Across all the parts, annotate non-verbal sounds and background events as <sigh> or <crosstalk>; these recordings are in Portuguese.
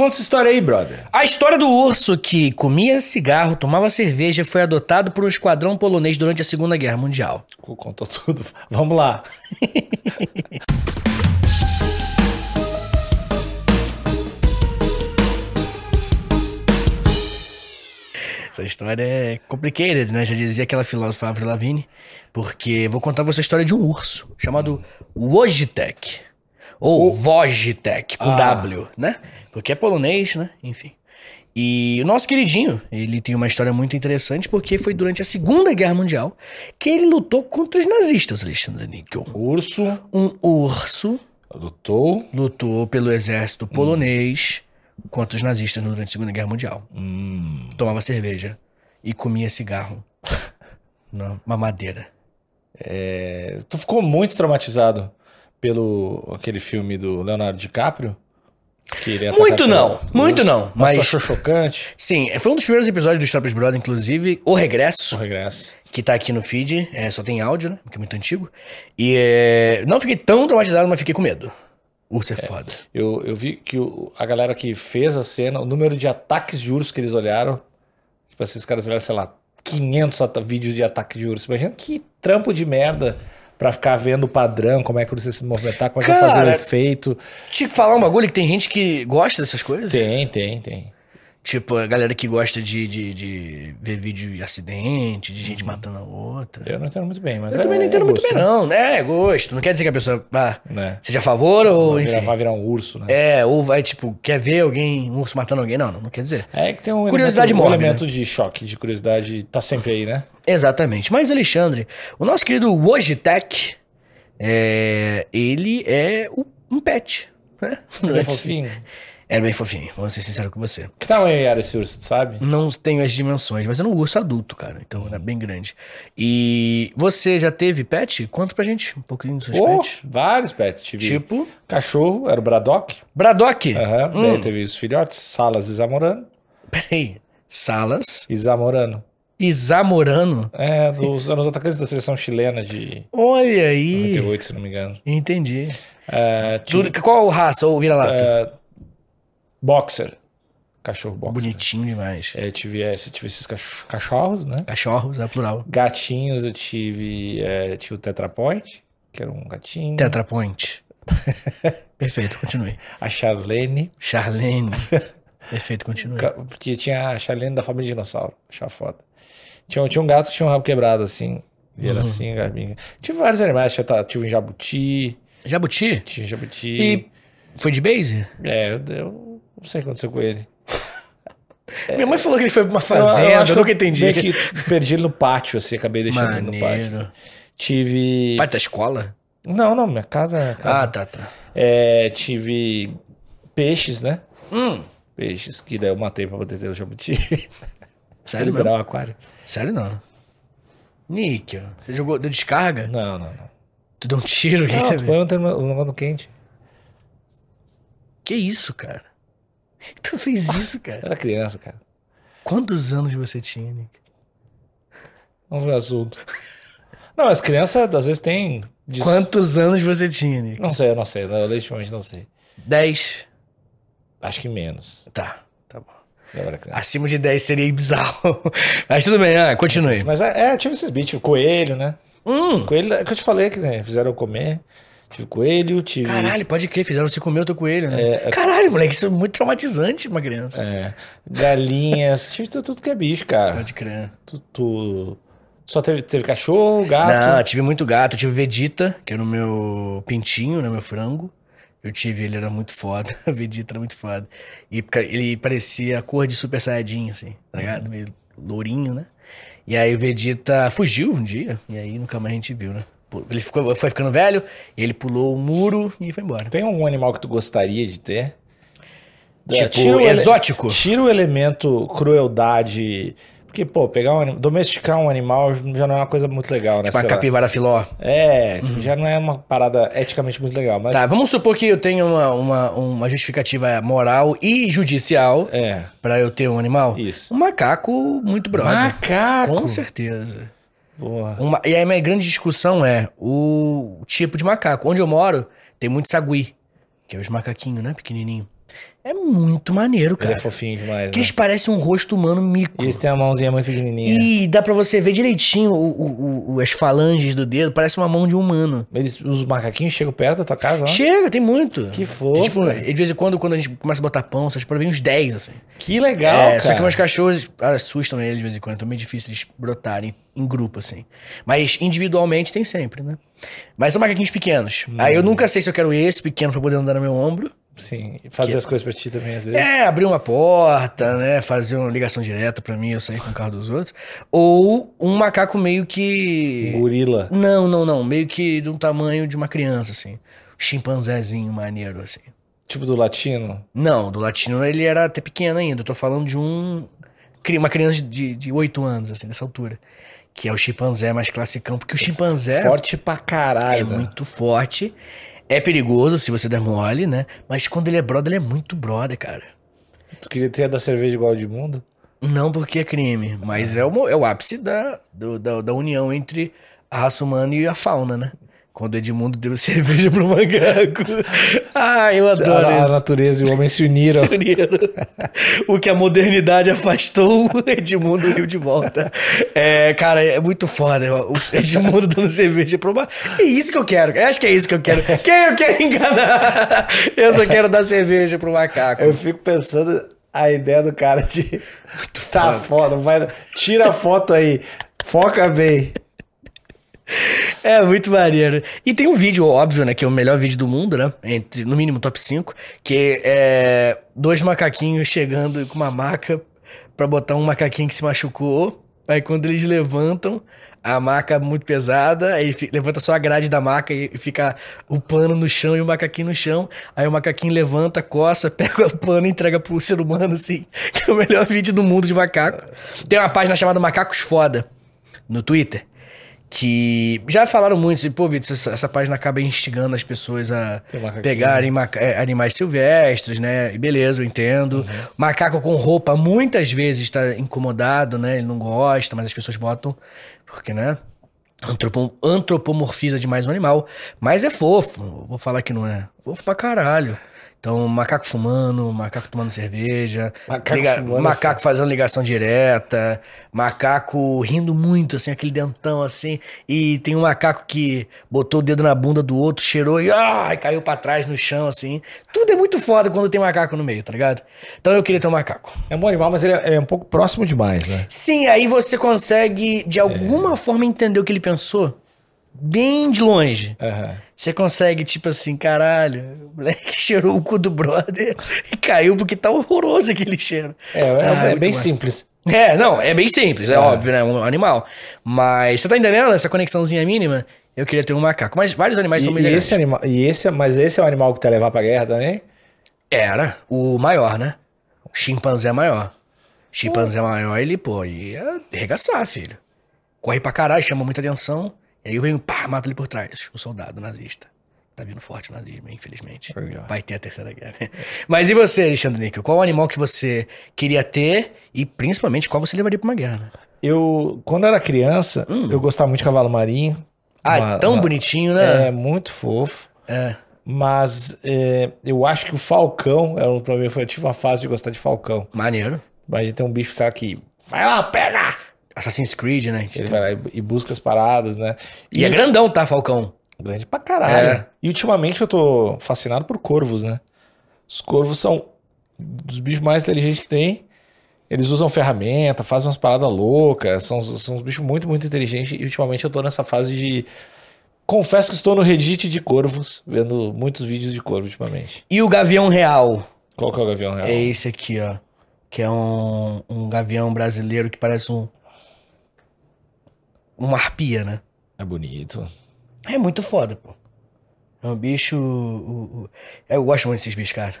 conta essa história aí, brother. A história do urso que comia cigarro, tomava cerveja, foi adotado por um esquadrão polonês durante a Segunda Guerra Mundial. Contou tudo. <laughs> Vamos lá. <laughs> Essa história é complicated, né? Já dizia aquela filósofa Avril Lavigne. Porque vou contar você a história de um urso chamado Wojtek. Ou Wojtek, com Ah. W, né? Porque é polonês, né? Enfim. E o nosso queridinho, ele tem uma história muito interessante porque foi durante a Segunda Guerra Mundial que ele lutou contra os nazistas, Alexandre Níquel. Urso Um urso lutou. lutou pelo exército polonês contra os nazistas durante a Segunda Guerra Mundial. Hum. Tomava cerveja e comia cigarro <laughs> na mamadeira. É, tu ficou muito traumatizado pelo aquele filme do Leonardo DiCaprio? Muito não, pelo muito não, Mas achou chocante? Sim, foi um dos primeiros episódios do Stop Brother, inclusive, O O Regresso, regresso. que tá aqui no feed, é, só tem áudio, né? Porque é muito antigo. E é, não fiquei tão traumatizado, mas fiquei com medo. Urso é, foda. Eu, eu vi que o- a galera que fez a cena, o número de ataques de urso que eles olharam, tipo esses caras olharam, sei lá, 500 ata- vídeos de ataque de urso. Imagina que trampo de merda pra ficar vendo o padrão, como é que você se movimentar, como é que vai fazer o Cara, efeito. Te falar um bagulho que tem gente que gosta dessas coisas? Tem, tem, tem. Tipo, a galera que gosta de, de, de ver vídeo de acidente, de gente matando a outra. Eu não entendo muito bem, mas Eu é, também não entendo é muito gosto, bem, não, né? É gosto. Não quer dizer que a pessoa ah, Né? seja a favor ou, Vai virar, vai virar um urso, né? É, ou vai, tipo, quer ver alguém, um urso matando alguém? Não, não, não quer dizer. É que tem um Curiosidade elemento, um mórbida. elemento de choque, de curiosidade, tá sempre aí, né? Exatamente. Mas, Alexandre, o nosso querido Wojtek, é, ele é um pet, né? Ele é fofinho. Era bem fofinho, vou ser sincero com você. Que tamanho era esse urso, sabe? Não tenho as dimensões, mas era um urso adulto, cara. Então era bem grande. E você já teve pet? Conta pra gente um pouquinho dos seus Oh, pets. vários pets. Tive Tipo, cachorro, era o Braddock. Braddock. Aham. Hum. Daí teve os filhotes, Salas e Zamorano. Peraí. Salas E Zamorano. Zamorano. É, dos anos atacantes da seleção chilena de Olha aí. 98, se não me engano. Entendi. É, tive, Tudo- qual raça ou vira-lata? Boxer. Cachorro boxer. Bonitinho demais. É, tive, é, tive esses cach- cachorros, né? Cachorros, é plural. Gatinhos, eu tive, é, tive o Tetra Point, que era um gatinho. Tetra Point. <laughs> Perfeito, continue. A Charlene, Charlene. <laughs> Perfeito, continue. porque tinha a Charlene da família dinossauro. Achava foda. Tinha, tinha um gato que tinha um rabo quebrado, assim. E Uhum. era assim, garbinha. Tive vários animais, tinha, tá, tive um jabuti, Jabuti? tinha jabuti. E foi de base? É, eu, eu não sei o que aconteceu com ele. <laughs> Minha mãe falou que ele foi pra uma Eu- fazenda, eu eu, acho que nunca eu entendi. que perdi ele no pátio, assim, acabei deixando ele no Maneiro. pátio. Tive. Pai da escola? Não, não, minha casa. casa- Ah, tá, tá. É, tive peixes, né? Hum, Peixes, que daí eu matei pra poder ter o jabuti. sério liberar o aquário. Sério não. Níquel, você jogou, deu descarga? Não, não, não. Tu deu um tiro? que Não, você tu viu? põe um termo- um negócio no quente. Que isso, cara? Que tu fez isso, Eu cara? era criança, cara. Quantos anos você tinha, Nick? Vamos ver o assunto. Não, as crianças às vezes têm. Quantos anos você tinha, Nick? Não sei, eu não sei. Eu legitimamente não sei. 10. Acho que menos. Tá, tá bom. Eu. Acima de 10 seria bizarro. <laughs> Mas tudo bem, ah, continue. Mas é, é, tive esses bichos. Coelho, né? Hum, Coelho, é que eu te falei que né, fizeram eu comer. Tive coelho, tive. caralho, pode crer, fizeram você comer o teu coelho, né? Caralho, moleque, isso é muito traumatizante pra uma criança. É, galinhas, <laughs> tive tudo, tudo que é bicho, cara. Pode crer. Tu, tu- só teve, teve cachorro, gato. Não, tive muito gato. Eu tive Vegeta, que era o meu pintinho, né? Meu frango. Eu tive, ele era muito foda. O <laughs> Vegeta era muito foda. E ele parecia a cor de Super Saiyajin, assim, tá ligado? Meio lourinho, né? E aí o Vegeta fugiu um dia. E aí nunca mais a gente viu, né? Ele ficou, foi ficando velho, ele pulou o muro e foi embora. Tem algum animal que tu gostaria de ter? Tipo, É, tira o ele- exótico? Tira o elemento crueldade. Porque, pô, pegar um domesticar um animal já não é uma coisa muito legal, né? Tipo capivara filó. É, tipo, já não é uma parada eticamente muito legal. Mas Tá, vamos supor que eu tenho uma, uma, uma justificativa moral e judicial é, pra eu ter um animal. isso. Um macaco muito brother. Macaco! Com certeza. Uma- e aí a minha grande discussão é o tipo de macaco. Onde eu moro, tem muito sagui, que é os macaquinhos, né? Pequenininho. É muito maneiro, Ele cara. é fofinho demais, Que né? eles parecem um rosto humano mico. Eles têm a mãozinha muito pequenininha. E dá pra você ver direitinho o- o- o- as falanges do dedo, parece uma mão de um humano. Eles, os macaquinhos chegam perto da tua casa, ó. Chega, tem muito. Que fofo. Tipo, de vez em quando, quando a gente começa a botar pão, vocês podem ver uns 10, assim. Que legal, É, cara. só que meus cachorros assustam eles de vez em quando, é meio difícil eles brotarem em grupo, assim. Mas individualmente tem sempre, né? Mas são macaquinhos pequenos. Aí eu nunca sei se eu quero esse pequeno pra poder andar no meu ombro. Sim, fazer as coisas pra ti também, às vezes. É, abrir uma porta, né? Fazer uma ligação direta pra mim, eu sair com o carro dos outros. Ou um macaco meio que. Gorila. Não, não, não. Meio que do tamanho de uma criança, assim. Chimpanzézinho maneiro, assim. Tipo do latino. Não, do latino ele era até pequeno ainda. Eu tô falando de um. Uma criança de, de 8 anos, assim, dessa altura. Que é o chimpanzé mais classicão. Porque o chimpanzé Forte pra caralho. é né? muito forte. É perigoso se você der mole, né? Mas quando ele é brother, ele é muito brother, cara. Tu queria tu ia dar cerveja igual de mundo? Não porque é crime, mas é o, é o ápice da, do- da, da união entre a raça humana e a fauna, né? Quando Edmundo deu <laughs> cerveja pro macaco. Ah, eu adoro a, a isso. natureza e o homem se uniram. <laughs> Se uniram. o que a modernidade afastou, o Edmundo riu de volta. É, cara, é muito foda. O Edmundo dando cerveja pro macaco. É isso que eu quero. Eu acho que é isso que eu quero. Quem eu quero enganar? Eu só quero dar cerveja pro macaco. Eu fico pensando a ideia do cara de. tá foda, vai. Tira a foto aí. Foca bem. É muito maneiro. E tem um vídeo, óbvio, né? Que é o melhor vídeo do mundo, né? Entre, no mínimo, top 5. Que é dois macaquinhos chegando com uma maca pra botar um macaquinho que se machucou. Aí quando eles levantam, a maca é muito pesada, aí levanta só a grade da maca e fica o pano no chão e o macaquinho no chão. Aí o macaquinho levanta, coça, <laughs> pega o pano e entrega pro ser humano, assim. Que é o melhor vídeo do mundo de macaco. Tem uma página chamada Macacos Foda no Twitter que já falaram muito assim, pô, Vitor, essa, essa página acaba instigando as pessoas a pegarem maca- é, animais silvestres, né? E beleza, eu entendo. Macaco com roupa muitas vezes está incomodado, né? Ele não gosta, mas as pessoas botam, porque, né? Antropo, antropomorfiza demais o animal. Mas é fofo. Vou falar que não é. Fofo pra caralho. Então, macaco fumando, macaco tomando cerveja, Macaco liga- fumando é macaco fazendo ligação direta, macaco rindo muito, assim, aquele dentão assim. E tem um macaco que botou o dedo na bunda do outro, cheirou e ai, caiu pra trás no chão, assim. Tudo é muito foda quando tem macaco no meio, tá ligado? Então eu queria ter um macaco. É um bom animal, mas ele é, é um pouco próximo demais, né? Sim, aí você consegue, de alguma forma, entender o que ele pensou. Bem de longe. Aham. Você consegue, tipo assim, caralho, o moleque <laughs> cheirou o cu do brother e caiu porque tá horroroso aquele cheiro. É, é, Ah, é muito bem bom. simples. É, não, é bem simples, é, óbvio, né? Um animal. Mas você tá entendendo essa conexãozinha mínima? Eu queria ter um macaco. Mas vários animais E, são e melhores. esse animal, e esse, é- mas esse é o animal que ia levar pra guerra também? Era o maior, né? O chimpanzé maior. Chimpanzé maior, ele, pô, ia arregaçar, filho. Corre pra caralho, chama muita atenção. E aí eu venho, pá, mato ele por trás. O soldado nazista. Tá vindo forte o nazismo, infelizmente. Legal. Vai ter a terceira guerra. <laughs> Mas e você, Alexandre Níquel? Qual animal que você queria ter e principalmente qual você levaria pra uma guerra, né? Eu, quando era criança, eu gostava muito de cavalo marinho. Hum. Ah, Uma- é tão uma- bonitinho, né? É, muito fofo. É. Mas é, eu acho que o falcão, era um, foi, eu tive uma fase de gostar de falcão. Maneiro. Imagina ter um bicho, sabe, que vai lá, pega! Assassin's Creed, né? Ele vai lá e, e busca as paradas, né? E é grandão, tá, Falcão? grande pra caralho. É. E ultimamente eu tô fascinado por corvos, né? Os corvos são dos bichos mais inteligentes que tem. Eles usam ferramenta, fazem umas paradas loucas, são, são uns bichos muito, muito inteligentes. E ultimamente eu tô nessa fase de. Confesso que estou no Reddit de corvos, vendo muitos vídeos de corvo ultimamente. E o Gavião Real? Qual que é o gavião real? É esse aqui, ó. Que é um, um gavião brasileiro que parece um. Uma arpia, né? É bonito. É muito foda, pô. É um bicho. o- Eu gosto muito desses bichos, cara.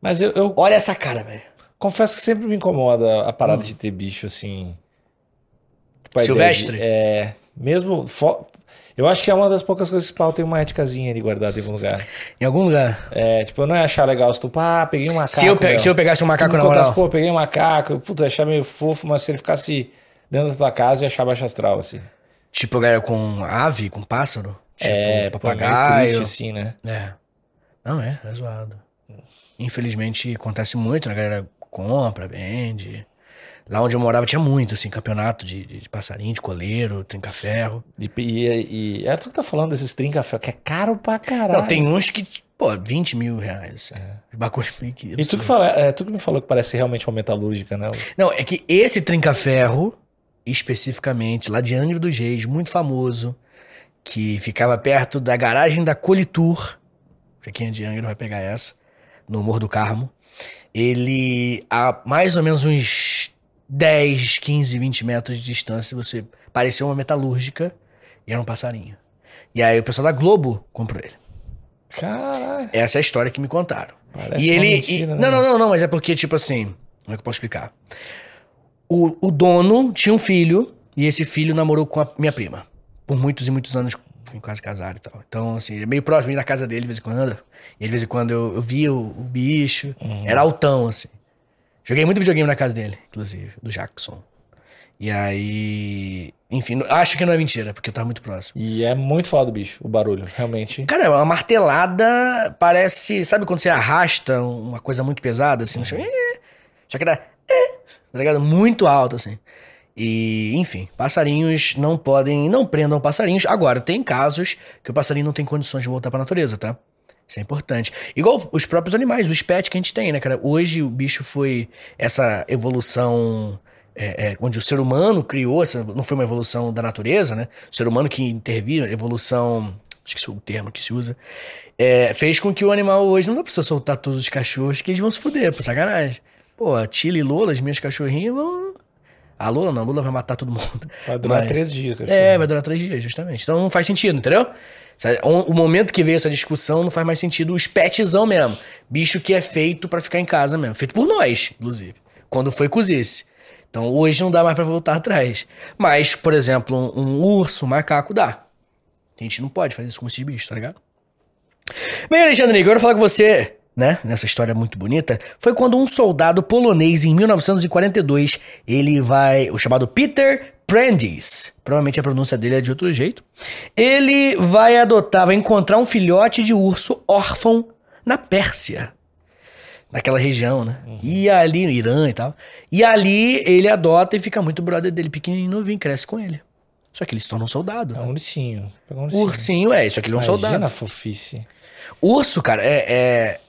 Mas eu, eu Olha essa cara, velho. confesso que sempre me incomoda a Hum. parada de ter bicho assim. tipo, Silvestre? de- é. Mesmo. fo- Eu acho que é uma das poucas coisas que o pau tem uma éticazinha ali guardada em algum lugar. Em algum lugar. É, tipo, eu não ia achar legal se tu, pá, peguei um macaco. Se eu, pe- se eu pegasse um macaco na moral. pô, peguei um macaco, puta, ia achar meio fofo, mas se ele ficasse dentro da tua casa, ia achar baixo astral, assim. Tipo, é, com ave, com pássaro. Tipo, é, pô, meio papagaio. triste, assim, né? É. Não, é, é zoado. Infelizmente acontece muito, né? A galera compra, vende. Lá onde eu morava tinha muito, assim, campeonato de, de, de passarinho, de coleiro, trinca-ferro. E, e, e é tu que tá falando desses trinca-ferro, que é caro pra caralho. Não, tem uns que, pô, 20 mil reais. É. Bagulho meio que. E tu que, fala, é, tu que me falou que parece realmente uma metalúrgica, né? Não, é que esse trinca-ferro, especificamente, lá de Angra dos Reis, muito famoso, que ficava perto da garagem da Colitur. Pra quem é de Angra vai pegar essa, no Morro do Carmo. Ele, a mais ou menos uns 10, 15, 20 metros de distância, você parecia uma metalúrgica e era um passarinho. E aí o pessoal da Globo comprou ele. Caralho. Essa é a história que me contaram. Parece e ele. mentira, e- né, não, não, não, não, mas é porque, tipo assim. Como é que eu posso explicar? O, o dono tinha um filho e esse filho namorou com a minha prima. Por muitos e muitos anos, fui quase casado e tal. Então, assim, é meio próximo, ia na casa dele de vez em quando. E de vez em quando eu, eu via o, o bicho. Uhum. Era altão, assim. Joguei muito videogame na casa dele, inclusive, do Jackson. E aí. Enfim, acho que não é mentira, porque eu tava muito próximo. E é muito foda o bicho, o barulho, realmente. Cara, é uma martelada parece. Sabe quando você arrasta uma coisa muito pesada assim no chão? É. Só que dá. É, tá ligado? Muito alto, assim. E, enfim, passarinhos não podem. Não prendam passarinhos. Agora, tem casos que o passarinho não tem condições de voltar pra natureza, tá? Isso é importante. Igual os próprios animais, os pets que a gente tem, né, cara? Hoje o bicho foi essa evolução. é, é, onde o ser humano criou, essa, não foi uma evolução da natureza, né? O ser humano que interviu, evolução. Esqueci o termo que se usa. é, fez com que o animal hoje não dá pra soltar todos os cachorros que eles vão se fuder, por sacanagem. Pô, a Tila e Lola, as minhas cachorrinhas vão. A Lola não, a Lola vai matar todo mundo. Vai durar Mas- três dias, cara. É, vai durar três dias, justamente. Então não faz sentido, entendeu? O momento que veio essa discussão não faz mais sentido os petzão mesmo. Bicho que é feito pra ficar em casa mesmo. Feito por nós, inclusive. Quando foi cozice. Então hoje não dá mais pra voltar atrás. Mas, por exemplo, um, um urso, um macaco, dá. A gente não pode fazer isso com esses bichos, tá ligado? Bem, Alexandre, eu quero falar com você, né, nessa história muito bonita, foi quando um soldado polonês, em 1942, ele vai, o chamado Peter Prentice, provavelmente a pronúncia dele é de outro jeito, ele vai adotar, vai encontrar um filhote de urso órfão na Pérsia. Naquela região, né? E ali, no Irã e tal. E ali ele adota e fica muito brother dele, pequenininho, novinho, cresce com ele. Só que ele se torna um soldado. É né? um ursinho. Um ursinho. ursinho é, só que ele é um Imagina soldado. a fofice. Urso, cara, é, é-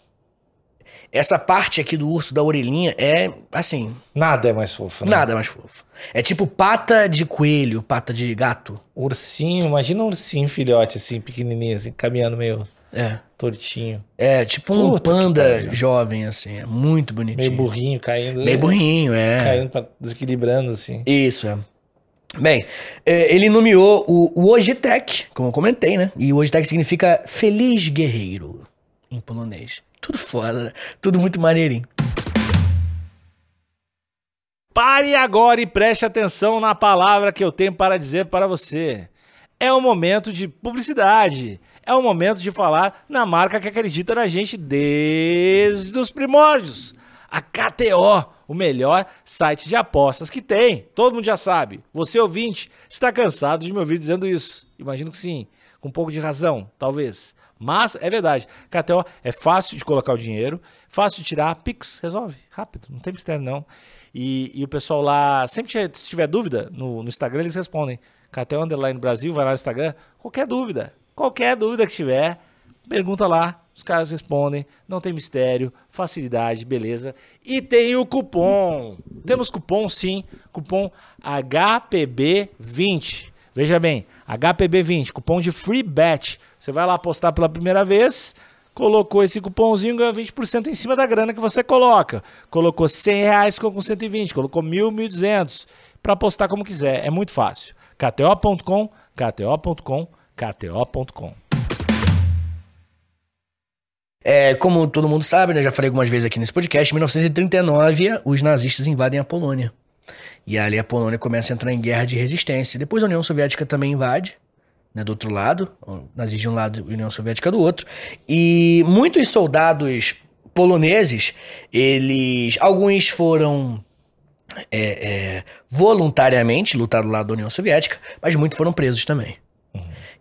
Essa parte aqui do urso da orelhinha é, assim, Nada é mais fofo, né? nada mais fofo. É tipo pata de coelho, pata de gato. Ursinho, imagina um ursinho filhote, assim, pequenininho, assim, caminhando meio É. tortinho. É tipo um Puta panda jovem, assim. É muito bonitinho. Meio burrinho, caindo. Meio burrinho, é. Caindo, pra, desequilibrando, assim. Isso, é. Bem, é, ele nomeou o, Ojitek, como eu comentei, né? E o Ojitek significa feliz guerreiro, em polonês. Tudo foda, né? Tudo muito maneirinho. Pare agora e preste atenção na palavra que eu tenho para dizer para você. É o momento de publicidade. É o momento de falar na marca que acredita na gente desde os primórdios. A KTO, o melhor site de apostas que tem. Todo mundo já sabe. Você ouvinte está cansado de me ouvir dizendo isso. Imagino que sim, com um pouco de razão, talvez. Mas é verdade. KTO é fácil de colocar o dinheiro, fácil de tirar, Pix resolve, rápido, não tem mistério não. E, e o pessoal lá, sempre que se tiver dúvida no, no Instagram, eles respondem. KTO Underline Brasil, vai lá no Instagram, qualquer dúvida, qualquer dúvida que tiver, pergunta lá, os caras respondem, não tem mistério, facilidade, beleza. E tem o cupom. Temos cupom sim, cupom HPB20. Veja bem, HPB20, cupom de free bet. Você vai lá apostar pela primeira vez, colocou esse cupomzinho, ganha 20% em cima da grana que você coloca. Colocou 100 reais, ficou com 120, colocou 1.000, 1.200, para apostar como quiser. É muito fácil. KTO.com, KTO.com, KTO.com. É, como todo mundo sabe, né, já falei algumas vezes aqui nesse podcast, em 1939 os nazistas invadem a Polônia. E ali a Polônia começa a entrar em guerra de resistência. Depois a União Soviética também invade, né, do outro lado, nazis de um lado e União Soviética do outro. E muitos soldados poloneses, eles, alguns foram é, é, voluntariamente lutar do lado da União Soviética, mas muitos foram presos também.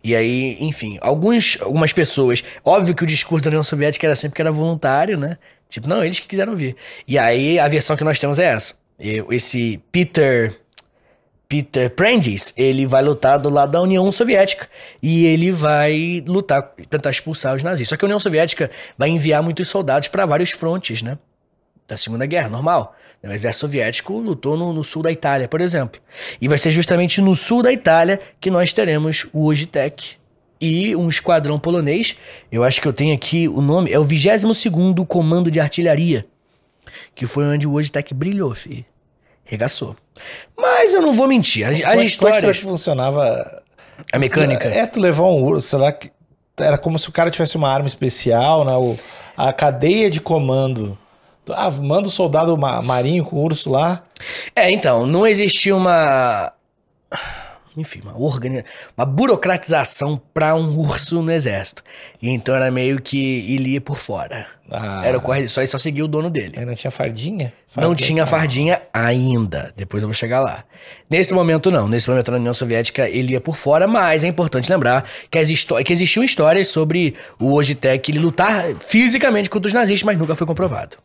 E aí, enfim, alguns, algumas pessoas. Óbvio que o discurso da União Soviética era sempre que era voluntário, né? Tipo, não, eles que quiseram vir. E aí a versão que nós temos é essa. Esse Peter. Peter Prentice, ele vai lutar do lado da União Soviética. E ele vai lutar, tentar expulsar os nazistas. Só que a União Soviética vai enviar muitos soldados para vários frontes, né? Da Segunda Guerra, normal. O exército soviético lutou no, no, sul da Itália, por exemplo. E vai ser justamente no sul da Itália que nós teremos o Ogitec e um esquadrão polonês. Eu acho que eu tenho aqui o nome, é o 22º Comando de Artilharia, que foi onde o Ogitec brilhou, filho. Regaçou. Mas eu não vou mentir. As, as histórias. Como é que acha que funcionava A mecânica. É, tu levar um urso, será que era como se o cara tivesse uma arma especial, né? O, a cadeia de comando. Ah, manda o soldado ma- marinho com o urso lá. É, então, não existia uma. Enfim, uma, organi... uma burocratização pra um urso no exército. E então era meio que ele ia por fora. Ah, Era o corre... só, só seguia o dono dele. Aí não tinha fardinha? Não Fardinha. tinha fardinha ainda. Depois eu vou chegar lá. Nesse momento, não. Nesse momento, na União Soviética, ele ia por fora, mas é importante lembrar que, as que existiam histórias sobre o Ogitec ele lutar fisicamente contra os nazistas, mas nunca foi comprovado.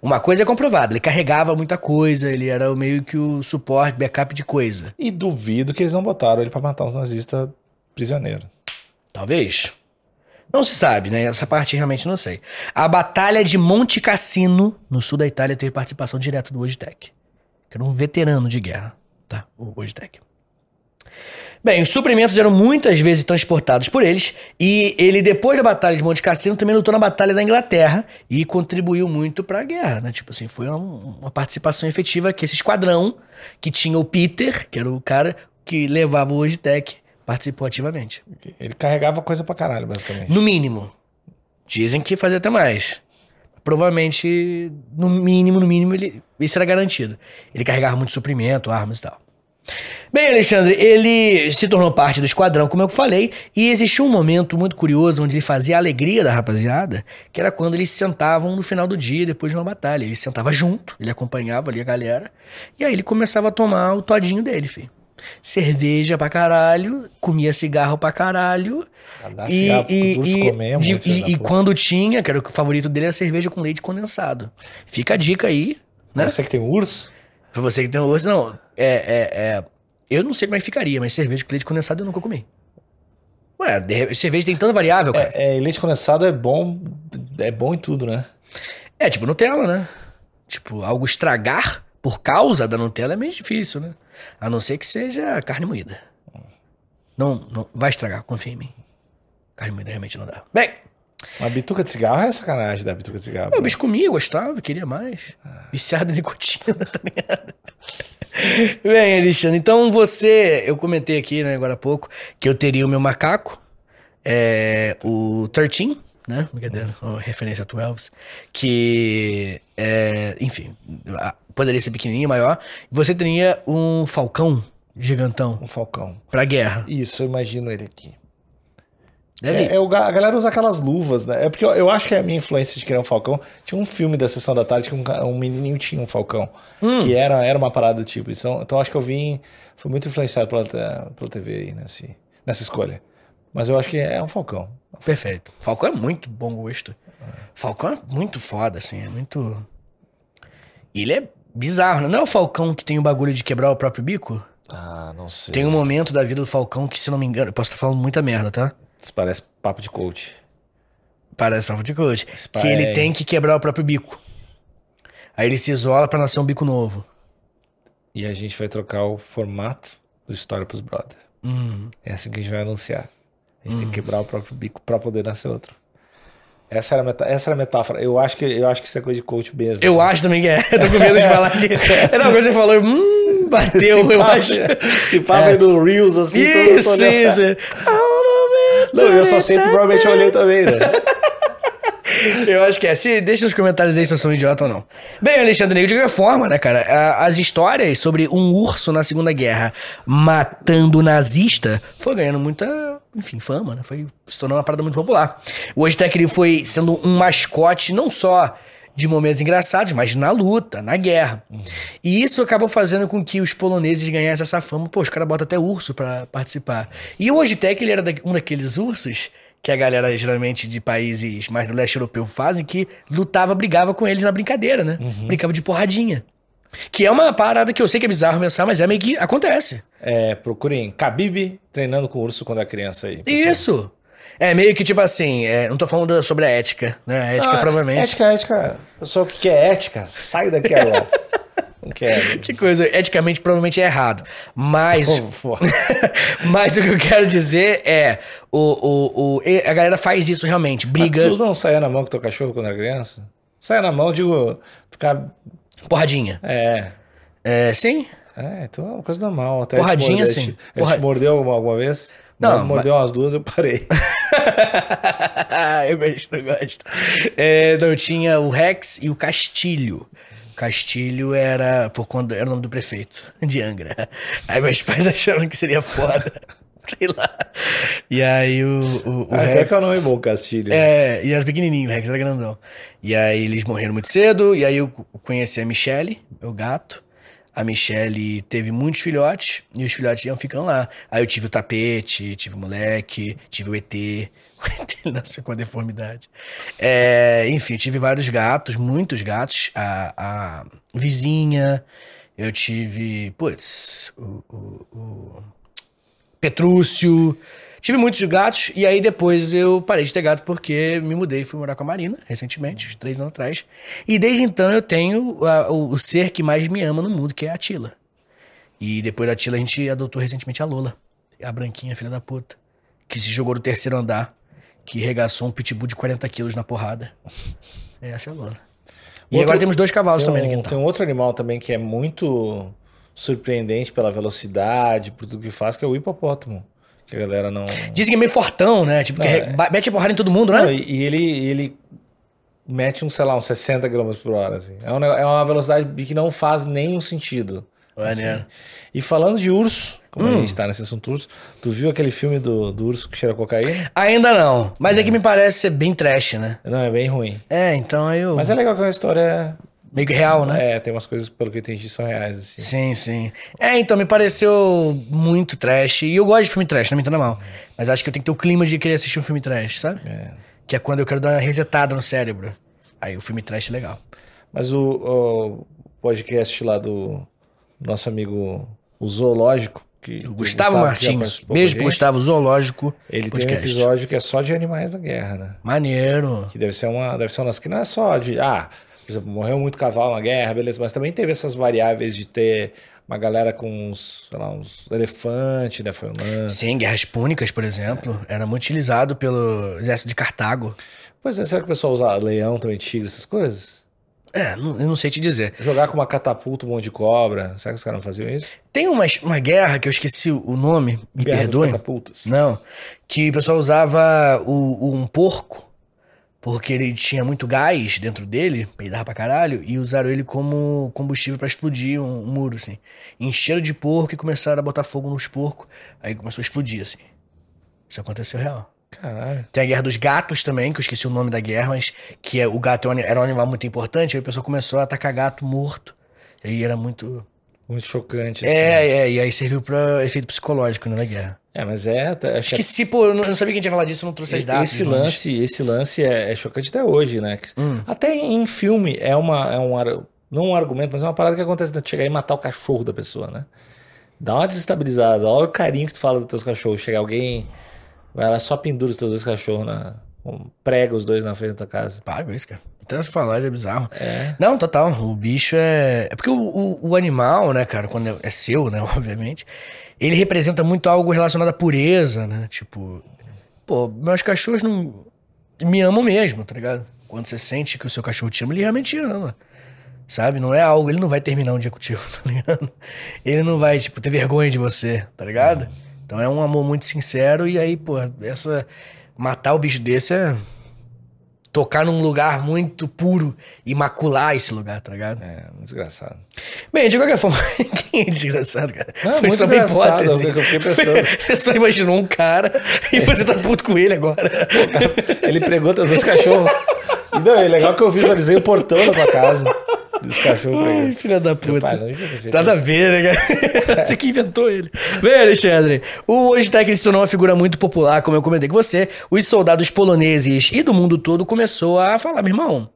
Uma coisa é comprovada, ele carregava muita coisa, ele era meio que o suporte, backup de coisa. E duvido que eles não botaram ele pra matar os nazistas prisioneiros. Talvez. Não se sabe, né? Essa parte realmente não sei. A Batalha de Monte Cassino, no sul da Itália, teve participação direta do Ogitec. Que era um veterano de guerra, tá? O Ogitec. Bem, os suprimentos eram muitas vezes transportados por eles, e ele, depois da Batalha de Monte Cassino, também lutou na Batalha da Inglaterra e contribuiu muito pra guerra, né? Tipo assim, foi uma, uma participação efetiva que esse esquadrão, que tinha o Peter, que era o cara que levava o Ogitec, participou ativamente. Ele carregava coisa pra caralho, basicamente. No mínimo. Dizem que fazia até mais. Provavelmente, no mínimo, no mínimo, ele, isso era garantido. Ele carregava muito suprimento, armas e tal. Bem, Alexandre, ele se tornou parte do esquadrão, como eu falei, e existiu um momento muito curioso onde ele fazia a alegria da rapaziada, que era quando eles sentavam no final do dia, depois de uma batalha. Ele sentava junto, ele acompanhava ali a galera, e aí ele começava a tomar o todinho dele, filho. Cerveja pra caralho, comia cigarro pra caralho, Pra dar e, cigarro e, e- comer, de- e- da e quando tinha, que era o favorito dele, era cerveja com leite condensado. Fica a dica aí, né? Você que tem urso? Pra você que tem osso, não. É, é, é, eu não sei como é que ficaria, mas cerveja com leite condensado eu nunca comi. Ué, de cerveja tem tanta variável, cara. É, é, leite condensado é bom, é bom em tudo, né? É, tipo Nutella, né? Tipo, algo estragar por causa da Nutella é meio difícil, né? A não ser que seja carne moída. Não, não vai estragar, confia em mim. Carne moída realmente não dá. Bem, Uma bituca de cigarro é sacanagem da bituca de cigarro. o bicho comia, gostava, queria mais. Viciado em nicotina, <laughs> tá ligado? Bem, Alexandre, então você, eu comentei aqui, né, agora há pouco, que eu teria o meu macaco, é, o 13, né, brincadeira, uma referência a 12, que, é, enfim, poderia ser pequenininho, maior, você teria um falcão gigantão Um falcão. pra guerra. Isso, eu imagino ele aqui. É, é o a galera usa aquelas luvas, né? É porque eu, eu acho que a minha influência de criar um falcão. Tinha um filme da sessão da tarde que um, um menininho tinha um falcão. Hum. Que era, era uma parada do tipo. Então, então acho que eu vim. Fui muito influenciado pela, te- pela TV aí nesse, nessa escolha. Mas eu acho que é um falcão. Perfeito. Falcão é muito bom gosto. Falcão é muito foda, assim, é muito. Ele é bizarro, né? Não é o Falcão que tem o bagulho de quebrar o próprio bico? Ah, não sei. Tem um momento da vida do Falcão que, se não me engano, eu posso estar falando muita merda, tá? Isso parece papo de coach. Parece pra de coach. Spy. Que ele tem que quebrar o próprio bico. Aí ele se isola pra nascer um bico novo. E a gente vai trocar o formato do História pros Brothers. Hum. É assim que a gente vai anunciar. A gente tem que quebrar o próprio bico pra poder nascer outro. Essa era, essa era a metáfora. Eu acho, que, eu acho que isso é coisa de coach mesmo. Eu assim. acho também que é. Eu tô com medo de <laughs> falar aqui. Não, quando você falou, hum, bateu, <laughs> eu papo- acho. Esse papo aí do Reels, assim, Isso, todo isso. <laughs> Não, eu só sei que provavelmente eu olhei também, né? <laughs> Eu acho que é. Se, deixa nos comentários aí se eu sou um idiota ou não. Bem, Alexandre, de qualquer forma, né, cara? As histórias sobre um urso na Segunda Guerra matando nazista foi ganhando muita, enfim, fama, né? Foi se tornando uma parada muito popular. O Oztec ele foi sendo um mascote não só de momentos engraçados, mas na luta, na guerra. E isso acabou fazendo com que os poloneses ganhassem essa fama. Pô, os caras botam até urso pra participar. E o Ojtek, ele era um daqueles ursos que a galera, geralmente, de países mais do leste europeu fazem, que lutava, brigava com eles na brincadeira, né? Brincava de porradinha. Que é uma parada que eu sei que é bizarro pensar, mas é meio que acontece. É, procurem Khabib treinando com urso quando é criança aí. pessoal. Isso! É meio que tipo assim, é, não tô falando sobre a ética, né? A ética Ah, provavelmente. Ética, ética. Pessoal que quer ética, sai daqui agora. <laughs> Não quero. Que coisa, eticamente provavelmente é errado. Mas. <laughs> Mas o que eu quero dizer é: o, o, o, a galera faz isso realmente, briga, Mas Tu não saia na mão com teu cachorro quando era criança? Saia na mão, digo, ficar. porradinha. É. É, sim? É, então é uma coisa normal. Até Porradinha, te mordeu, sim. Ele Porra- te mordeu alguma, alguma vez? Não, Não, mordeu umas duas, eu parei. <laughs> eu gosto, eu gosto. É, não, eu tinha o Rex e o Castilho. Castilho era por quando era o nome do prefeito de Angra. Aí meus pais acharam que seria foda. <laughs> Sei lá. E aí o, o, o Ah, Rex. que é o nome bom, Castilho. É, e era pequenininho, o Rex era grandão. E aí eles morreram muito cedo, e aí eu conheci a Michelle, meu gato. A Michelle teve muitos filhotes, e os filhotes iam ficando lá. Aí eu tive o tapete, tive o moleque, tive o ET. <laughs> O ET nasceu com a deformidade. É, enfim, tive vários gatos, muitos gatos. A, a vizinha, eu tive, putz, o- o- o Petrúcio. Tive muitos gatos e aí depois eu parei de ter gato porque me mudei e fui morar com a Marina recentemente, uns três anos atrás. E desde então eu tenho a- o, o ser que mais me ama no mundo, que é a Tila. E depois da Tila a gente adotou recentemente a Lola, a branquinha, filha da puta, que se jogou do terceiro andar, que regaçou um pitbull de 40 quilos na porrada. Essa é a Lola. E Outro- agora temos dois cavalos Tem também no um, quintal. tem um outro animal também que é muito surpreendente pela velocidade, por tudo que faz, que é o hipopótamo. Que a galera não. Dizem que é meio fortão, né? Tipo, que Não, é- mete a porrada em todo mundo, né? Não, e, ele, ele mete um, sei lá, uns 60 km por hora. Assim. É, um é uma velocidade que não faz nenhum sentido. Maneiro. assim. E falando de urso, como Hum. a gente tá nesse assunto urso, tu viu aquele filme do, do urso que cheira cocaína? Ainda não. Mas é. que me parece ser bem trash, né? Não, é bem ruim. É, então aí eu. Mas é legal que é uma história. Meio que real, né? É, tem umas coisas, pelo que eu entendi, são reais, assim. Sim, sim. É, então me pareceu muito trash. E eu gosto de filme trash, não me entenda mal. Mas acho que eu tenho que ter o clima de querer assistir um filme trash, sabe? É. Que é quando eu quero dar uma resetada no cérebro. Aí o filme trash é legal. Mas o, o podcast lá do nosso amigo o Zoológico, que Gustavo, já Martins. Beijo pro Gustavo Zoológico. Ele tem um podcast. episódio que é só de animais da guerra, né? Maneiro. Que deve ser uma, deve ser uma que não é só de, ah, por exemplo, morreu muito cavalo na guerra, beleza, mas também teve essas variáveis de ter uma galera com uns, sei lá, uns elefantes, né? Foi um lance. Sim, guerras púnicas, por exemplo. Era muito utilizado pelo exército de Cartago. Pois é, será que o pessoal usa leão também, tigre, essas coisas? É, não- eu não sei te dizer. Jogar com uma catapulta um monte de cobra, será que os caras não faziam isso? Tem uma, uma guerra que eu esqueci o nome, me Guerra perdoe. catapultas. Não, que o pessoal usava o, o- um porco, porque ele tinha muito gás dentro dele, peidava pra caralho, e usaram ele como combustível pra explodir um, um muro, assim. Encheram de porco e começaram a botar fogo nos porcos, aí começou a explodir, assim. Isso aconteceu real. Caralho. Tem a guerra dos gatos também, que eu esqueci o nome da guerra, mas que é, o gato é era um animal muito importante, aí o pessoal começou a atacar gato morto. E aí era muito. Muito chocante. assim. É, é, e aí serviu pra efeito psicológico, né, na guerra. É, mas é. Acho que Esqueci, pô, eu não, eu não sabia que a gente ia falar disso, eu não trouxe as datas. esse lance, esse lance é, é chocante até hoje, né? Que- Hum. Até em filme é uma é um não um argumento, mas é uma parada que acontece de chegar e matar o cachorro da pessoa, né? Dá uma desestabilizada, olha o carinho que tu fala dos teus cachorros. Chega alguém, vai lá só pendura os teus dois cachorros na prega os dois na frente da tua casa. Pago isso, cara. Então, se falar, é bizarro. Não, total. O bicho é. É porque o, o, o animal, né, cara, quando é, é seu, né, <laughs> obviamente, ele representa muito algo relacionado à pureza, né? Tipo, pô, meus cachorros não. me amam mesmo, tá ligado? Quando você sente que o seu cachorro te ama, ele realmente te ama. Sabe? Não é algo. Ele não vai terminar um dia contigo, <laughs> tá ligado? Ele não vai, tipo, ter vergonha de você, tá ligado? Então é um amor muito sincero e aí, pô, essa. Matar o bicho desse é tocar num lugar muito puro e macular esse lugar, tá ligado? É, desgraçado. Bem, de qualquer forma, <laughs> quem é desgraçado, cara? Não, muito só uma hipótese. é eu fiquei pensando. <laughs> Você só imaginou um cara e você tá puto com ele agora. Ele pregou teus dois cachorros. E não, é legal que eu visualizei o portão da tua casa. Dos cachorros Ai, filha da puta. pai, não Nada a ver, né, cara? <laughs> Você que inventou ele. Bem, Alexandre, o Wojtek ele se tornou uma figura muito popular, como eu comentei com você. Os soldados poloneses e do mundo todo começou a falar, meu irmão,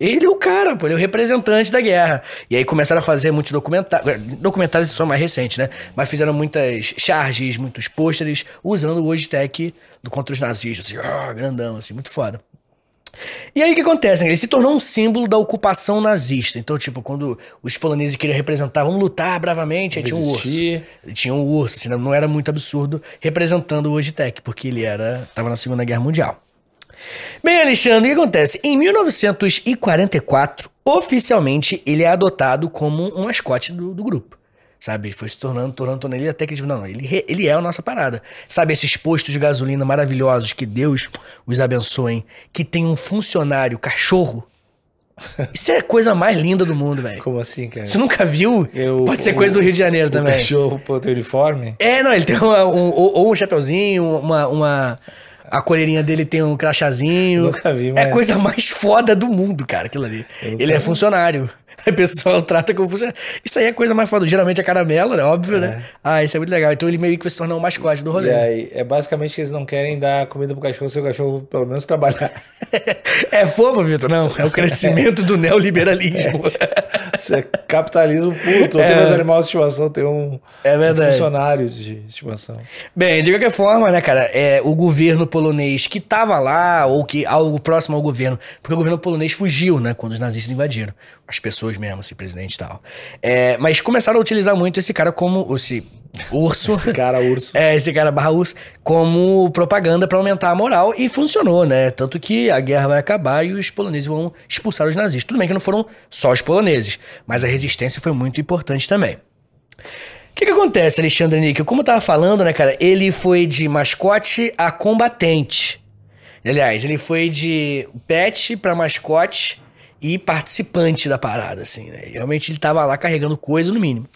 ele é o cara, pô, ele é o representante da guerra. E aí começaram a fazer muitos documentários. Documentários são mais recentes, né? Mas fizeram muitas charges, muitos pôsteres, usando o Wojtek contra os nazistas, assim, grandão, assim, muito foda. E aí o que acontece? né? Ele se tornou um símbolo da ocupação nazista. Então, tipo, quando os poloneses queriam representar, vamos lutar bravamente, aí tinha um urso. Tinha um urso, assim, não era muito absurdo, representando o Wojtek, porque ele era tava na Segunda Guerra Mundial. Bem, Alexandre, o que acontece? Em 1944, oficialmente, ele é adotado como um mascote do, do grupo. Sabe? Foi se tornando, tornando, tornando ele até que, tipo, não, ele, ele é a nossa parada. Sabe, esses postos de gasolina maravilhosos, que Deus os abençoe, que tem um funcionário cachorro. <laughs> Isso é a coisa mais linda do mundo, velho. Como assim, cara? Você nunca viu? Eu- Pode ser o- coisa do Rio de Janeiro O também. cachorro pô, tem uniforme? É, não, ele tem uma- um, ou, um chapeuzinho, uma, uma. A colherinha dele tem um crachazinho. Nunca vi, É mas- a coisa mais foda do mundo, cara, aquilo ali. Ele é funcionário. <laughs> Aí o pessoal <laughs> trata como funcionário. Isso aí é a coisa mais foda. Geralmente é caramelo, né? Óbvio, né? Ah, isso é muito legal. Então ele meio que vai se tornar um mascote do rolê. Aí, é basicamente que eles não querem dar comida pro cachorro se o cachorro pelo menos trabalhar. <laughs> É fofo, Vitor? Não, é o crescimento do neoliberalismo. Isso é capitalismo puro. Todos É. meus animais de estimação têm um, É um funcionário de estimação. Bem, de qualquer forma, né, cara, é, o governo polonês que tava lá, ou que algo próximo ao governo, porque o governo polonês fugiu, né, quando os nazistas invadiram. As pessoas mesmo, esse presidente e tal. É, mas começaram a utilizar muito esse cara como. Esse urso. Esse cara urso. <laughs> É, esse cara barra urso, como propaganda pra aumentar a moral e funcionou, né? Tanto que a guerra vai acabar e os poloneses vão expulsar os nazistas. Tudo bem que não foram só os poloneses, mas a resistência foi muito importante também. O que, que acontece, Alexandre Níquel? Como eu tava falando, né, cara? Ele foi de mascote a combatente. Aliás, ele foi de pet pra mascote e participante da parada, assim, né? Realmente ele tava lá carregando coisa no mínimo.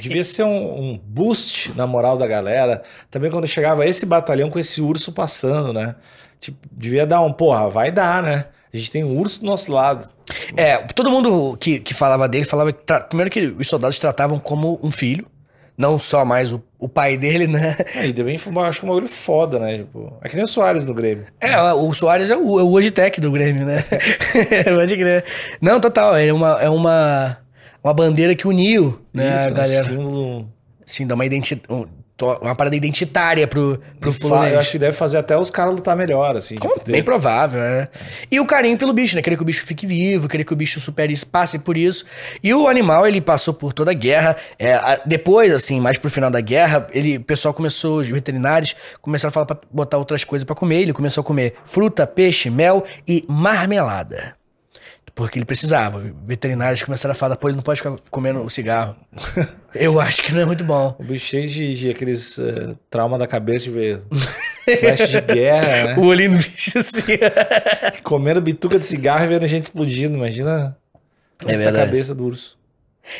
Devia ser um, um boost na moral da galera. Também quando chegava esse batalhão com esse urso passando, né? Tipo, devia dar um, porra, vai dar, né? A gente tem um urso do nosso lado. É, todo mundo que, que falava dele falava que. Primeiro que os soldados tratavam como um filho. Não só mais o, o pai dele, né? E também foi, uma- acho que um bagulho foda, né? Tipo, é que nem o Soares no Grêmio. É, o Soares é o, é o do Grêmio, né? <laughs> Pode crer. Não, total, é uma, é uma, uma bandeira que uniu, né, a Isso, galera. um símbolo. Sim, dá uma identidade. Uma parada identitária pro, pro polonês. Eu acho que deve fazer até os caras lutar melhor, assim. Como- tipo, Bem provável, né? E o carinho pelo bicho, né? Querer que o bicho fique vivo, querer que o bicho supere isso, passe por isso. E o animal, ele passou por toda a guerra. É, a- depois, assim, mais pro final da guerra, ele, o pessoal começou, os veterinários começaram a falar pra botar outras coisas pra comer. Ele começou a comer fruta, peixe, mel e marmelada. Porque ele precisava. Veterinários começaram a falar, pô, ele não pode ficar comendo o cigarro. <laughs> Eu acho que não é muito bom. O bicho cheio de, de aqueles eh, trauma da cabeça de ver flash de guerra, né? <laughs> O olhinho do bicho, assim. Comendo bituca de cigarro e vendo gente explodindo. Imagina como tá a verdade. cabeça do urso.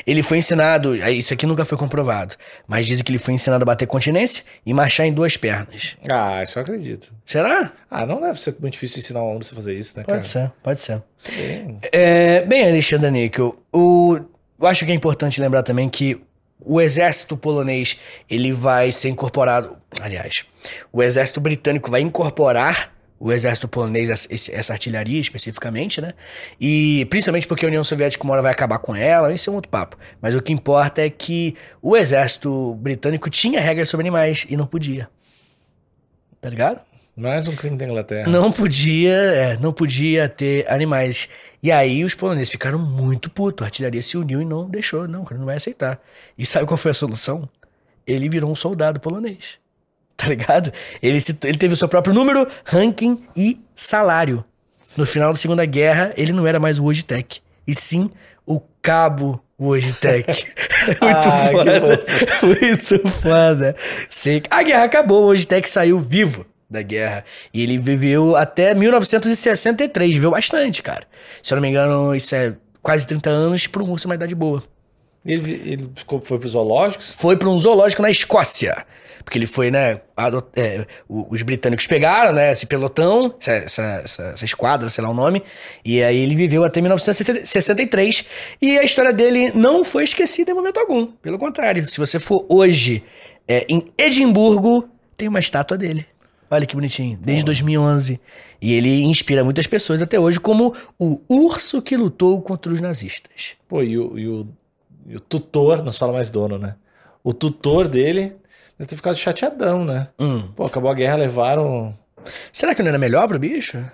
Ele foi ensinado, isso aqui nunca foi comprovado, mas dizem que ele foi ensinado a bater continência e marchar em duas pernas. Ah, isso eu acredito. Será? Ah, não deve ser muito difícil ensinar um a fazer isso, né, cara? Pode ser, pode ser. É bem- É, bem, Alexandre Níquel, o, eu acho que é importante lembrar também que o exército polonês, ele vai ser incorporado, aliás, o exército britânico vai incorporar o exército polonês, essa, artilharia especificamente, né? E principalmente porque a União Soviética uma hora vai acabar com ela, isso é um outro papo. Mas o que importa é que o exército britânico tinha regras sobre animais e não podia. Tá ligado? Mais um crime da Inglaterra. Não podia, é, não podia ter animais. E aí os poloneses ficaram muito putos. A artilharia se uniu e não deixou. Não, cara, não vai aceitar. E sabe qual foi a solução? Ele virou um soldado polonês. <laughs> Tá ligado? Ele, se, ele teve o seu próprio número, ranking e salário. No final da Segunda Guerra, ele não era mais o Wojtek. E sim o cabo Wojtek. <laughs> Muito Ah, foda. <laughs> Muito foda. Sei que- A guerra acabou, o Wojtek saiu vivo da guerra. E ele viveu até 1963. Viveu bastante, cara. Se eu não me engano, isso é quase 30 anos para um urso, uma idade boa. Ele, ele ficou, foi pros zoológicos? Foi para um zoológico na Escócia. Porque ele foi, né? adot- é, os britânicos pegaram, né? Esse pelotão, essa, essa, essa- essa esquadra, sei lá o nome. E aí ele viveu até 1963. E a história dele não foi esquecida em momento algum. Pelo contrário, se você for hoje é, em Edimburgo, tem uma estátua dele. Olha que bonitinho, desde 2011. E ele inspira muitas pessoas até hoje como o urso que lutou contra os nazistas. Pô, e o, e o, o tutor, não se fala mais dono, né? O tutor dele deve ter ficado chateadão, né? Hum. Pô, acabou a guerra, levaram. Será que não era melhor pro bicho?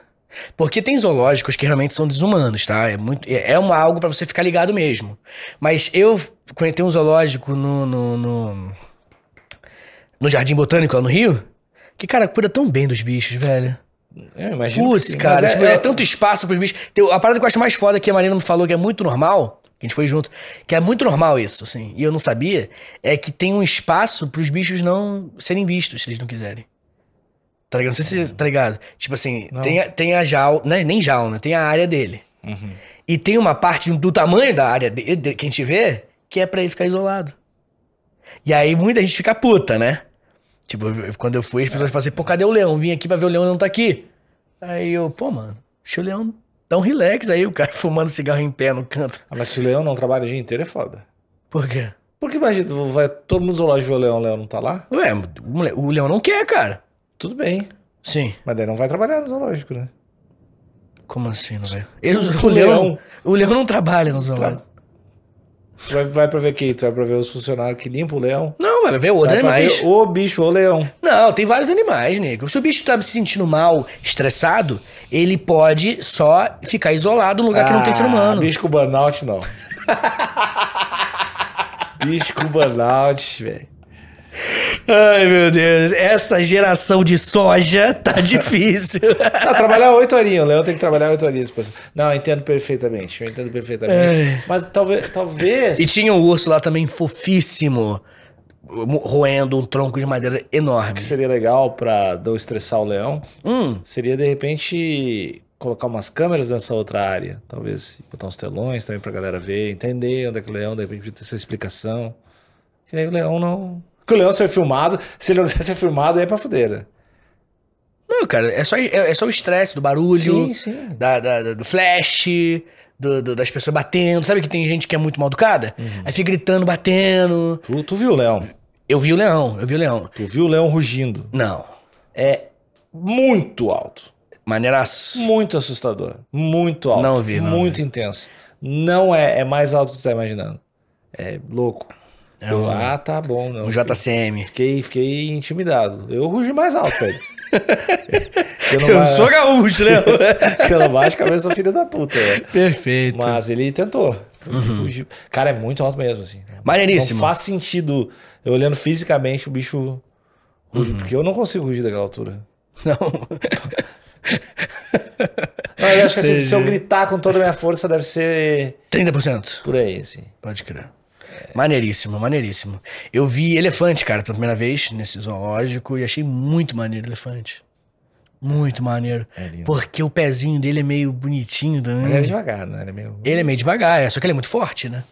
Porque tem zoológicos que realmente são desumanos, tá? É, muito, é é uma, algo pra você ficar ligado mesmo. Mas eu conheci um zoológico no, no, no, no Jardim Botânico, lá no Rio, que, cara, cuida tão bem dos bichos, velho. Eu imagino. que Putz, cara, mas tipo, é, tanto espaço pros bichos. Tem, a parada que eu acho mais foda que a Marina me falou que é muito normal, a gente foi junto, que é muito normal isso, assim, e eu não sabia, é que tem um espaço pros bichos não serem vistos, se eles não quiserem. Tá ligado? Não sei se você tá ligado. Tipo assim, Não. tem a, tem a jaula, né? nem jaula, tem a área dele. Uhum. E tem uma parte do tamanho da área de, de- que a gente vê que é pra ele ficar isolado. E aí muita gente fica puta, né? Tipo, eu- quando eu fui, as pessoas falam assim, pô, cadê o leão? Vim aqui pra ver o leão, não tá aqui. Aí eu, pô, mano, deixa o leão um relax aí, o cara <laughs> fumando cigarro em pé no canto. Ah, mas se o leão não trabalha o dia inteiro é foda. Por quê? Porque imagina, vai todo mundo no zoológico ver o leão, o leão não tá lá? Ué, o leão não quer, cara. Tudo bem. Sim. Mas daí não vai trabalhar no zoológico, né? Como assim, não vai? Ele- O o, leão, leão. o leão não trabalha no zoológico. Tu vai, vai pra ver quem? Tu vai pra ver os funcionários que limpam o leão? Não, vai ver outros Vai pra animais. ver o bicho, o leão. Não, tem vários animais, nego. Se o bicho tá se sentindo mal, estressado, ele pode só ficar isolado num lugar que não tem ser humano. Ah, Bicho com burnout, não. <laughs> bicho com burnout, velho. Ai, meu Deus. Essa geração de soja tá <laughs> difícil. Ah, trabalhar oito horinhas. O leão tem que trabalhar oito horinhas. depois. Não, eu entendo perfeitamente. Eu entendo perfeitamente. É. Mas talvez. talvez... e tinha um urso lá também fofíssimo, mo- roendo um tronco de madeira enorme. que seria legal pra não estressar o leão Hum, seria, de repente, colocar umas câmeras nessa outra área. Talvez botar uns telões também pra galera ver, entender onde é que o leão, de repente, ter essa explicação. Que aí o leão não. Porque o leão ser filmado, se ele não <laughs> quiser ser filmado, aí é pra fuder. né? não, cara, é só, é, é só o estresse do barulho, Sim, sim. da, da- da- do flash, do- do- das pessoas batendo. Sabe que tem gente que é muito mal educada? Aí fica gritando, batendo. Tu, tu viu o leão? Eu vi o leão, eu vi o leão. Tu viu o leão rugindo? Não. É muito alto. Maneiraço. Muito assustador. Muito alto. Não vi, não Muito intenso. Não é, é mais alto do que tu tá imaginando. É louco. É Eu, um- ah, tá bom. Não. Um JCM. Fiquei, fiquei intimidado. Eu rugi mais alto ele. Eu sou gaúcho, né? <laughs> que eu não baixo cabeça do filho da puta. né? Perfeito. Mas ele tentou. Rugiu. Cara, é muito alto mesmo, assim. Maneiríssimo. Não faz sentido, eu olhando fisicamente, o bicho rugir, porque eu não consigo rugir daquela altura. Não. Não, eu acho que assim, se eu gritar com toda a minha força, deve ser 30%. por aí, assim. Pode crer. Maneiríssimo, maneiríssimo. Eu vi elefante, cara, pela primeira vez nesse zoológico e achei muito maneiro o elefante. Muito maneiro. É. Porque o pezinho dele é meio bonitinho também. Mas ele é devagar, né? Ele é meio... Ele é meio devagar, é, só que ele é muito forte, né?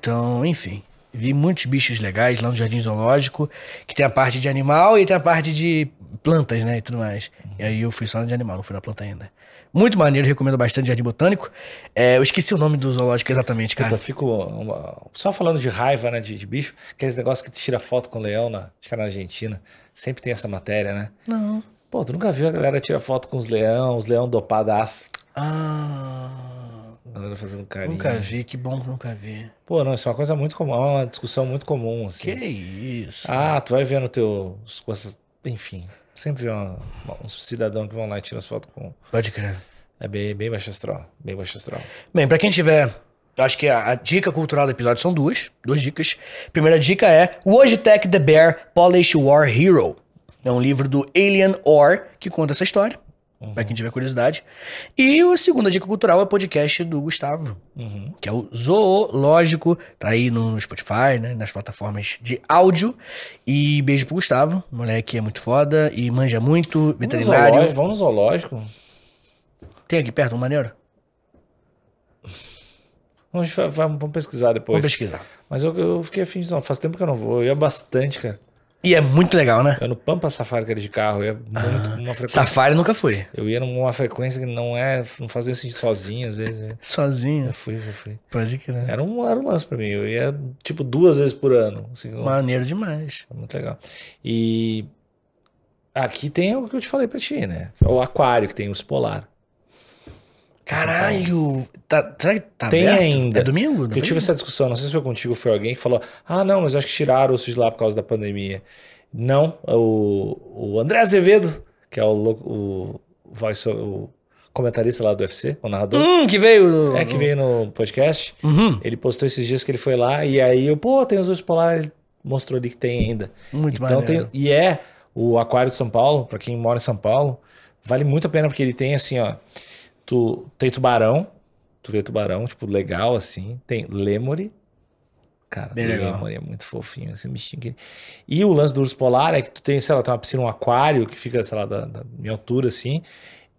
Então, enfim. Vi muitos bichos legais lá no Jardim Zoológico, que tem a parte de animal e tem a parte de plantas, né? E tudo mais. E aí eu fui só de animal, não fui na planta ainda. Muito maneiro, recomendo bastante Jardim Botânico. É, eu esqueci o nome do zoológico exatamente, cara. Puta, eu fico uma- só falando de raiva, né, de, de bicho, aqueles negócios que tu tira foto com o leão, na, acho que é na Argentina, sempre tem essa matéria, né? Não. Pô, tu nunca viu a galera tirar foto com os leão, os leão dopadaço, Ah. a galera fazendo carinho. Nunca vi, que bom que nunca vi. Pô, não, isso é uma coisa muito comum, é uma discussão muito comum, assim. Que isso? Ah, tu vai ver no teu, enfim, sempre vê uma, uns cidadão que vão lá e tiram as fotos com, Pode crer. é bem, bem baixo astral, bem baixo astral. Bem, pra quem tiver. Acho que a, a dica cultural do episódio são duas. Duas dicas. Primeira dica é Wojtek the Bear Polish War Hero. É um livro do Alien Or que conta essa história. Pra quem tiver curiosidade. E a segunda dica cultural é o podcast do Gustavo, Uhum. que é o Zoológico. Tá aí no Spotify, né? Nas plataformas de áudio. E beijo pro Gustavo. Moleque é muito foda e manja muito. Veterinário. Vamos no zoológico? Tem aqui perto um maneiro? Vamos vamos pesquisar depois. Vamos pesquisar. Mas eu, eu fiquei afim de não. Faz tempo que eu não vou. Eu ia bastante, cara. E é muito legal, né? Eu no Pampa Safari, que era de carro. Eu ia muito, uma frequência. Safari nunca foi. Eu ia numa frequência que não é. Não fazia sentido sozinho, às vezes. né? Sozinho. Eu fui, eu fui. Pode crer. Era um, era um lance pra mim. Eu ia, tipo, duas vezes por ano. Assim, não- Maneiro demais. É muito legal. E aqui tem o que eu te falei pra ti, né? O aquário, que tem os polar. Caralho! Tá, será que tá Tem aberto? ainda. É domingo? Eu tive essa discussão, não sei se foi contigo foi alguém que falou: ah, não, mas acho que tiraram o de lá por causa da pandemia. Não, o, o André Azevedo, que é o, o, voice, o comentarista lá do UFC, o narrador, Hum, que veio... é que veio no podcast, Uhum. ele postou esses dias que ele foi lá e aí eu, pô, tem os ursos polar, ele mostrou ali que tem ainda. Muito Então maneiro. tem, e é o Aquário de São Paulo, pra quem mora em São Paulo, vale muito a pena porque ele tem assim, ó, tu tem tubarão, tu vê tubarão, tipo, legal assim, tem lemuri, cara, Bem legal. lemuri é muito fofinho, esse bichinho que... E o lance do urso polar é que tu tem, sei lá, tem uma piscina, um aquário que fica, sei lá, da, da minha altura assim,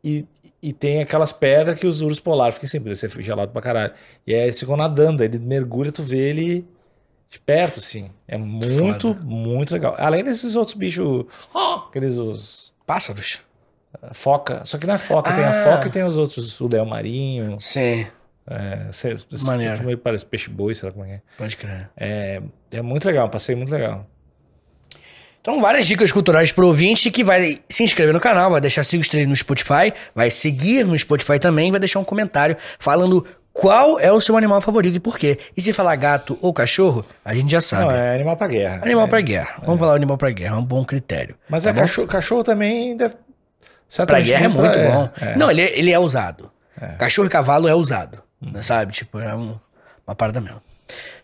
e, e tem aquelas pedras que os ursos polar ficam em cima, deve ser gelado pra caralho. E aí eles ficam nadando, ele mergulha, tu vê ele de perto, assim. É muito, Foda. muito legal. Além desses outros bichos, ó, aqueles os Pássaros? Foca, só que não é foca, tem a Ah. foca e tem os outros, o leão marinho, Sim. é, Maneiro. meio parece peixe-boi, sei lá como é é. Pode crer. é. É muito legal, um passeio muito legal. Então, várias dicas culturais pro ouvinte que vai se inscrever no canal, vai deixar cinco estrelas no Spotify, vai seguir no Spotify também, vai deixar um comentário falando qual é o seu animal favorito e por quê. E se falar gato ou cachorro, a gente já sabe. Não, é animal pra guerra. Animal É. pra guerra. Vamos falar animal pra guerra, é um bom critério. Mas tá é cachorro, cachorro também deve. Pra certamente guerra é pra- muito bom. é. Não, ele é, ele é usado. Cachorro e cavalo é usado. né, Sabe? Tipo, é um- uma parada mesmo.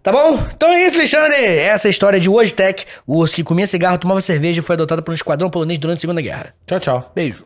Tá bom? Então é isso, Alexandre. Essa é a história de Wojtek, o urso que comia cigarro, tomava cerveja e foi adotado por um esquadrão polonês durante a Segunda Guerra. Tchau, tchau. Beijo.